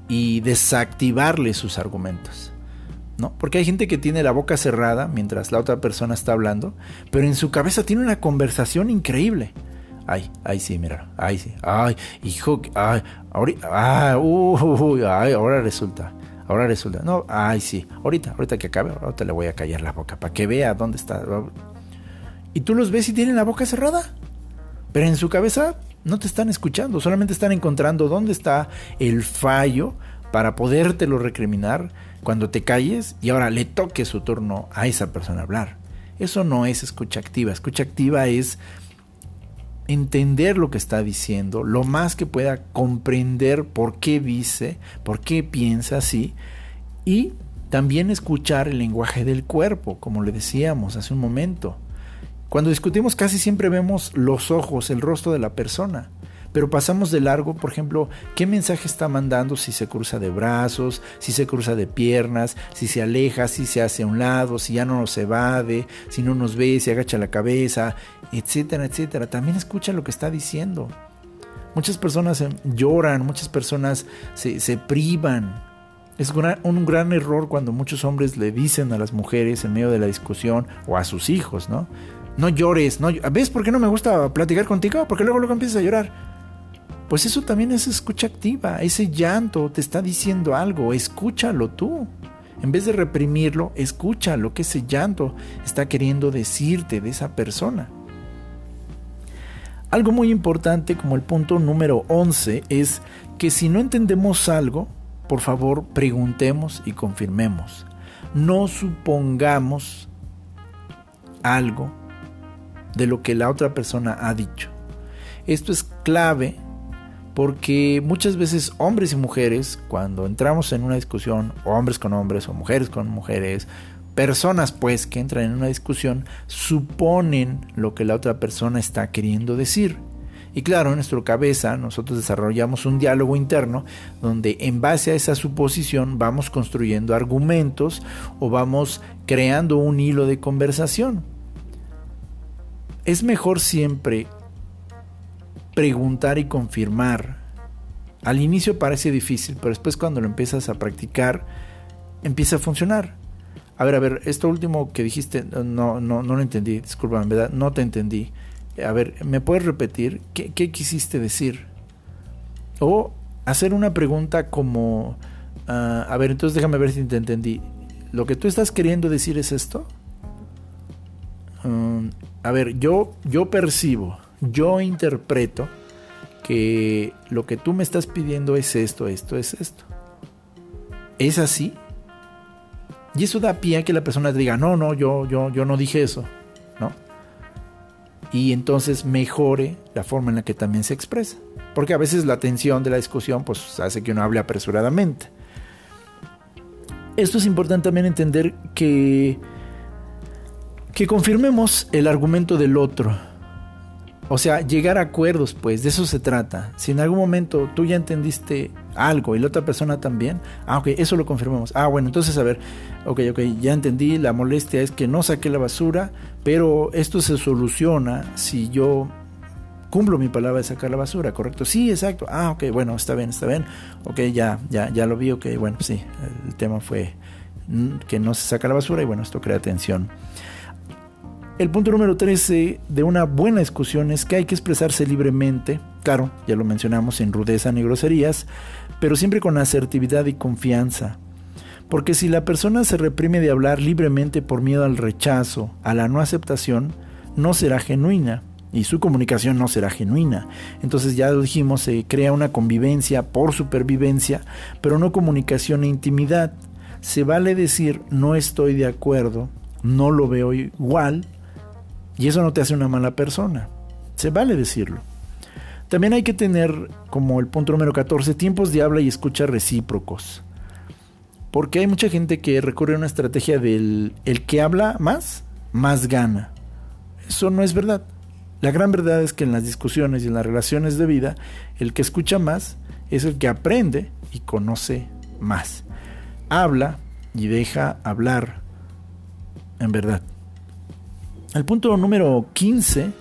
y desactivarle sus argumentos. ¿No? Porque hay gente que tiene la boca cerrada mientras la otra persona está hablando, pero en su cabeza tiene una conversación increíble. Ay, ay, sí, mira. Ay, sí. Ay, hijo. Ay, ahorita. Ah, uh, ay, ahora resulta. Ahora resulta. No, ay, sí. Ahorita, ahorita que acabe, ahorita le voy a callar la boca para que vea dónde está. Y tú los ves y tienen la boca cerrada. Pero en su cabeza no te están escuchando, solamente están encontrando dónde está el fallo para podértelo recriminar cuando te calles y ahora le toque su turno a esa persona hablar. Eso no es escucha activa. Escucha activa es entender lo que está diciendo, lo más que pueda comprender por qué dice, por qué piensa así y también escuchar el lenguaje del cuerpo, como le decíamos hace un momento. Cuando discutimos casi siempre vemos los ojos, el rostro de la persona, pero pasamos de largo, por ejemplo, qué mensaje está mandando si se cruza de brazos, si se cruza de piernas, si se aleja, si se hace a un lado, si ya no nos evade, si no nos ve, si agacha la cabeza, etcétera, etcétera. También escucha lo que está diciendo. Muchas personas lloran, muchas personas se, se privan. Es un gran error cuando muchos hombres le dicen a las mujeres en medio de la discusión o a sus hijos, ¿no? No llores, no, ¿ves por qué no me gusta platicar contigo? Porque luego luego empiezas a llorar. Pues eso también es escucha activa, ese llanto te está diciendo algo, escúchalo tú. En vez de reprimirlo, escucha lo que ese llanto está queriendo decirte de esa persona. Algo muy importante como el punto número 11 es que si no entendemos algo, por favor preguntemos y confirmemos. No supongamos algo de lo que la otra persona ha dicho. Esto es clave porque muchas veces hombres y mujeres, cuando entramos en una discusión, hombres con hombres o mujeres con mujeres, personas pues que entran en una discusión, suponen lo que la otra persona está queriendo decir. Y claro, en nuestra cabeza nosotros desarrollamos un diálogo interno donde en base a esa suposición vamos construyendo argumentos o vamos creando un hilo de conversación es mejor siempre preguntar y confirmar. Al inicio parece difícil, pero después cuando lo empiezas a practicar, empieza a funcionar. A ver, a ver, esto último que dijiste, no, no, no lo entendí, disculpa, verdad, no te entendí. A ver, ¿me puedes repetir qué, quisiste decir? O hacer una pregunta como, ah, a ver, entonces déjame ver si te entendí. ¿Lo que tú estás queriendo decir es esto? Um, a ver, yo, yo percibo, yo interpreto que lo que tú me estás pidiendo es esto, esto, es esto. ¿Es así? Y eso da pie a que la persona diga, no, no, yo, yo, yo no dije eso, ¿no? Y entonces mejore la forma en la que también se expresa. Porque a veces la tensión de la discusión pues hace que uno hable apresuradamente. Esto es importante también entender que que confirmemos el argumento del otro. O sea, llegar a acuerdos, pues, de eso se trata. Si en algún momento tú ya entendiste algo y la otra persona también, ah, ok, eso lo confirmamos. Ah, bueno, entonces a ver, ok, ok, ya entendí, la molestia es que no saqué la basura, pero esto se soluciona si yo cumplo mi palabra de sacar la basura, ¿correcto? Sí, exacto. Ah, ok, bueno, está bien, está bien. Ok, ya, ya, ya lo vi, ok, bueno, sí, el tema fue que no se saca la basura y bueno, esto crea tensión. El punto número 13 de una buena discusión es que hay que expresarse libremente, claro, ya lo mencionamos, sin rudeza ni groserías, pero siempre con asertividad y confianza. Porque si la persona se reprime de hablar libremente por miedo al rechazo, a la no aceptación, no será genuina y su comunicación no será genuina. Entonces ya lo dijimos, se crea una convivencia por supervivencia, pero no comunicación e intimidad. Se vale decir no estoy de acuerdo, no lo veo igual, y eso no te hace una mala persona. Se vale decirlo. También hay que tener, como el punto número 14, tiempos de habla y escucha recíprocos. Porque hay mucha gente que recurre a una estrategia del el que habla más, más gana. Eso no es verdad. La gran verdad es que en las discusiones y en las relaciones de vida, el que escucha más es el que aprende y conoce más. Habla y deja hablar en verdad. El punto número 15,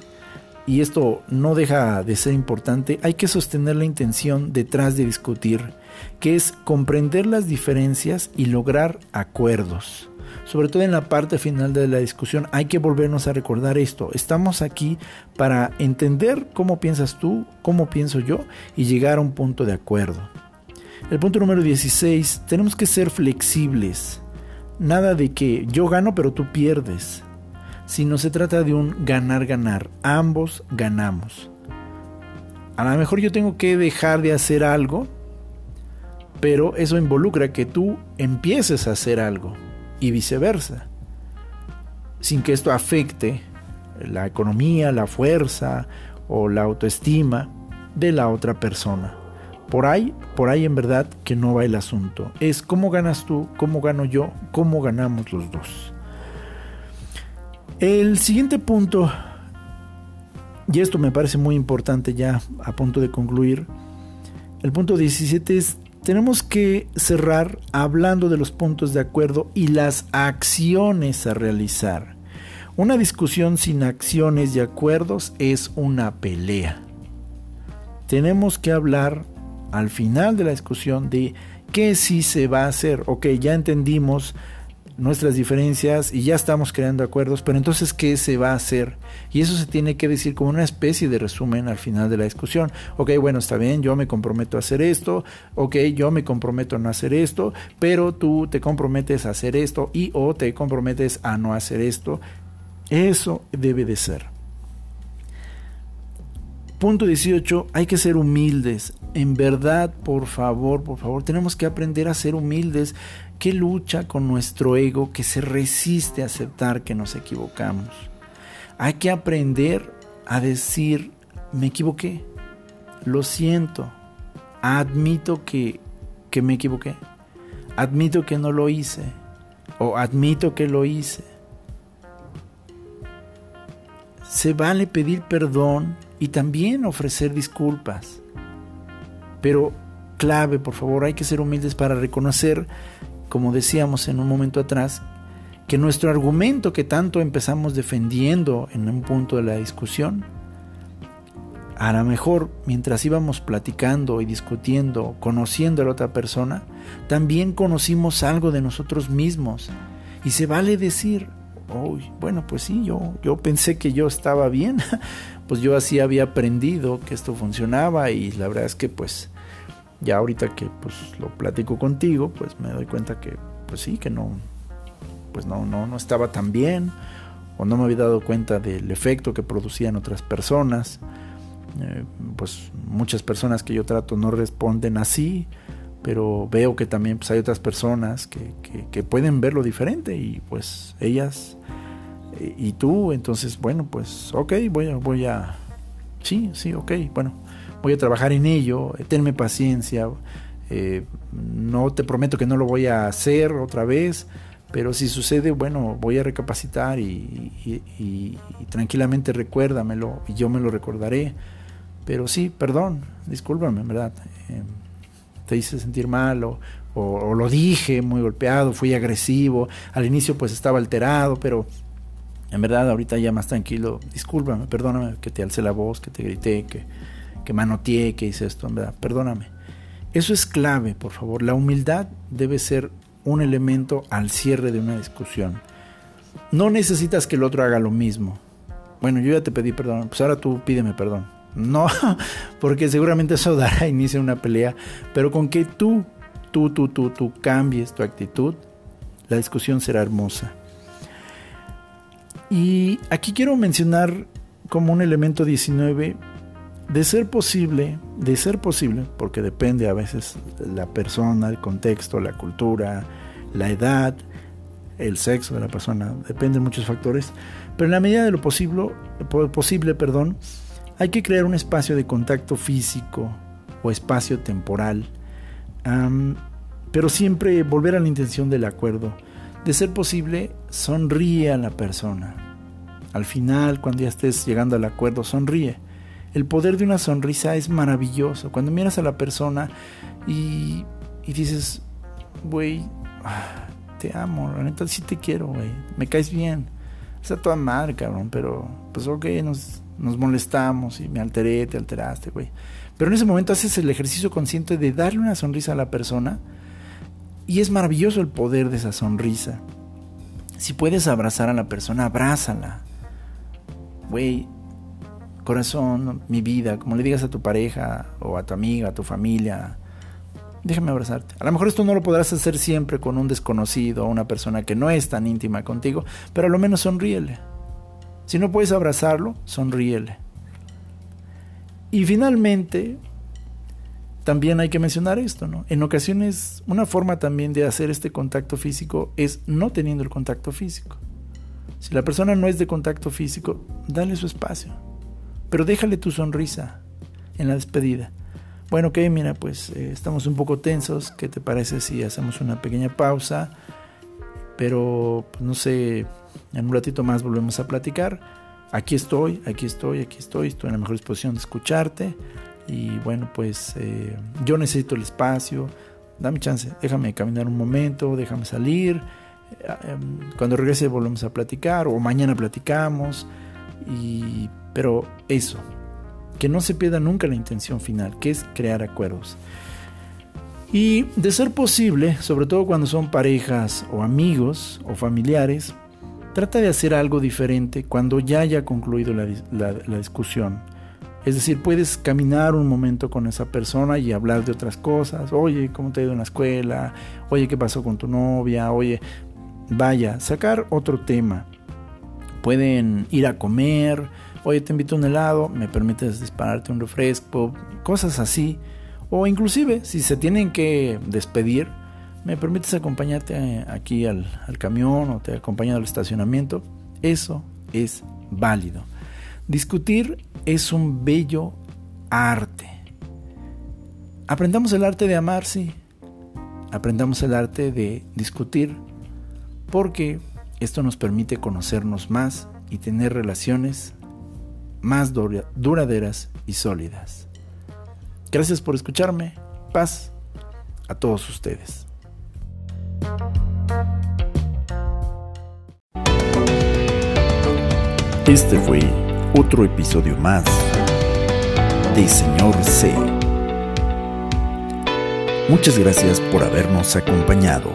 y esto no deja de ser importante, hay que sostener la intención detrás de discutir que es comprender las diferencias y lograr acuerdos. Sobre todo en la parte final de la discusión hay que volvernos a recordar esto. Estamos aquí para entender cómo piensas tú, cómo pienso yo y llegar a un punto de acuerdo. El punto número 16, tenemos que ser flexibles. Nada de que yo gano pero tú pierdes, sino se trata de un ganar-ganar. Ambos ganamos. A lo mejor yo tengo que dejar de hacer algo, pero eso involucra que tú empieces a hacer algo y viceversa, sin que esto afecte la economía, la fuerza o la autoestima de la otra persona. Por ahí, por ahí en verdad que no va el asunto. Es cómo ganas tú, cómo gano yo, cómo ganamos los dos. El siguiente punto, y esto me parece muy importante ya a punto de concluir, el punto 17 es, tenemos que cerrar hablando de los puntos de acuerdo y las acciones a realizar. Una discusión sin acciones y acuerdos es una pelea. Tenemos que hablar al final de la discusión de qué sí se va a hacer. Ok, ya entendimos nuestras diferencias y ya estamos creando acuerdos, pero entonces, ¿qué se va a hacer? Y eso se tiene que decir como una especie de resumen al final de la discusión. Ok, bueno, está bien, yo me comprometo a hacer esto, ok, yo me comprometo a no hacer esto, pero tú te comprometes a hacer esto y o te comprometes a no hacer esto. Eso debe de ser. Punto 18, hay que ser humildes. En verdad, por favor, por favor, tenemos que aprender a ser humildes, que lucha con nuestro ego, que se resiste a aceptar que nos equivocamos. Hay que aprender a decir, me equivoqué, lo siento, admito que, que me equivoqué, admito que no lo hice, o admito que lo hice. Se vale pedir perdón y también ofrecer disculpas. Pero clave, por favor, hay que ser humildes para reconocer, como decíamos en un momento atrás, que nuestro argumento que tanto empezamos defendiendo en un punto de la discusión, a lo mejor mientras íbamos platicando y discutiendo, conociendo a la otra persona, también conocimos algo de nosotros mismos. Y se vale decir, bueno, pues sí, yo, yo pensé que yo estaba bien, pues yo así había aprendido que esto funcionaba y la verdad es que pues ya ahorita que pues lo platico contigo, pues me doy cuenta que pues sí, que no, pues no, no, no estaba tan bien o no me había dado cuenta del efecto que producían otras personas. Eh, pues muchas personas que yo trato no responden así, pero veo que también pues, hay otras personas que, que, pueden verlo diferente y pues ellas y tú, entonces, bueno, pues, ok, voy a, voy a, sí, sí, ok, bueno, voy a trabajar en ello, tenme paciencia, eh, no te prometo que no lo voy a hacer otra vez, pero si sucede, bueno, voy a recapacitar y, tranquilamente recuérdamelo y yo me lo recordaré. Pero sí, perdón, discúlpame, ¿verdad? Eh, te hice sentir mal o, o, lo dije muy golpeado, fui agresivo, al inicio pues estaba alterado, pero en verdad ahorita ya más tranquilo, discúlpame, perdóname que te alcé la voz, que te grité, que, que manoteé, que hice esto, en verdad, perdóname. Eso es clave, por favor. La humildad debe ser un elemento al cierre de una discusión. No necesitas que el otro haga lo mismo. Bueno, yo ya te pedí perdón, pues ahora tú pídeme perdón. No, porque seguramente eso dará inicio a una pelea, pero con que tú, tú, tú, tú, tú cambies tu actitud, la discusión será hermosa. Y aquí quiero mencionar como un elemento 19, de ser posible, de ser posible, porque depende a veces la persona, el contexto, la cultura, la edad, el sexo de la persona, dependen muchos factores, pero en la medida de lo posible, posible perdón, hay que crear un espacio de contacto físico o espacio temporal, pero siempre volver a la intención del acuerdo. De ser posible, sonríe a la persona. Al final, cuando ya estés llegando al acuerdo, sonríe. El poder de una sonrisa es maravilloso. Cuando miras a la persona y, y dices, güey, te amo, la neta sí te quiero, güey, me caes bien. Está toda madre, cabrón, pero pues ok, nos, nos molestamos y me alteré, te alteraste, güey. Pero en ese momento haces el ejercicio consciente de darle una sonrisa a la persona y es maravilloso el poder de esa sonrisa. Si puedes abrazar a la persona, abrázala. Güey, corazón, mi vida, como le digas a tu pareja o a tu amiga, a tu familia, déjame abrazarte. A lo mejor esto no lo podrás hacer siempre con un desconocido o una persona que no es tan íntima contigo, pero a lo menos sonríele. Si no puedes abrazarlo, sonríele. Y finalmente, también hay que mencionar esto, ¿no? En ocasiones, una forma también de hacer este contacto físico es no teniendo el contacto físico. Si la persona no es de contacto físico, dale su espacio. Pero déjale tu sonrisa en la despedida. Bueno, ok, mira, pues eh, estamos un poco tensos. ¿Qué te parece si hacemos una pequeña pausa? Pero, pues, no sé, en un ratito más volvemos a platicar. Aquí estoy, aquí estoy, aquí estoy. Estoy en la mejor disposición de escucharte. Y bueno, pues eh, yo necesito el espacio. Dame chance, déjame caminar un momento, déjame salir. Eh, cuando regrese volvemos a platicar o mañana platicamos. Y, pero eso, que no se pierda nunca la intención final, que es crear acuerdos. Y de ser posible, sobre todo cuando son parejas o amigos o familiares, trata de hacer algo diferente cuando ya haya concluido la, discusión. Es decir, puedes caminar un momento con esa persona y hablar de otras cosas. Oye, ¿cómo te ha ido en la escuela? Oye, ¿qué pasó con tu novia? Oye, vaya, sacar otro tema. Pueden ir a comer, oye, te invito a un helado, me permites dispararte un refresco, cosas así. O inclusive, si se tienen que despedir, me permites acompañarte eh, aquí al, camión o te acompaño al estacionamiento. Eso es válido. Discutir es un bello arte. Aprendamos el arte de amar, sí. Aprendamos el arte de discutir, porque esto nos permite conocernos más y tener relaciones más duraderas y sólidas. Gracias por escucharme. Paz a todos ustedes. Este fue otro episodio más de Señor C. Muchas gracias por habernos acompañado.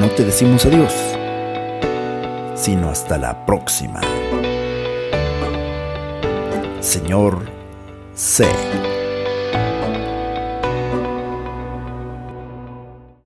No te decimos adiós, sino hasta la próxima. Señor C.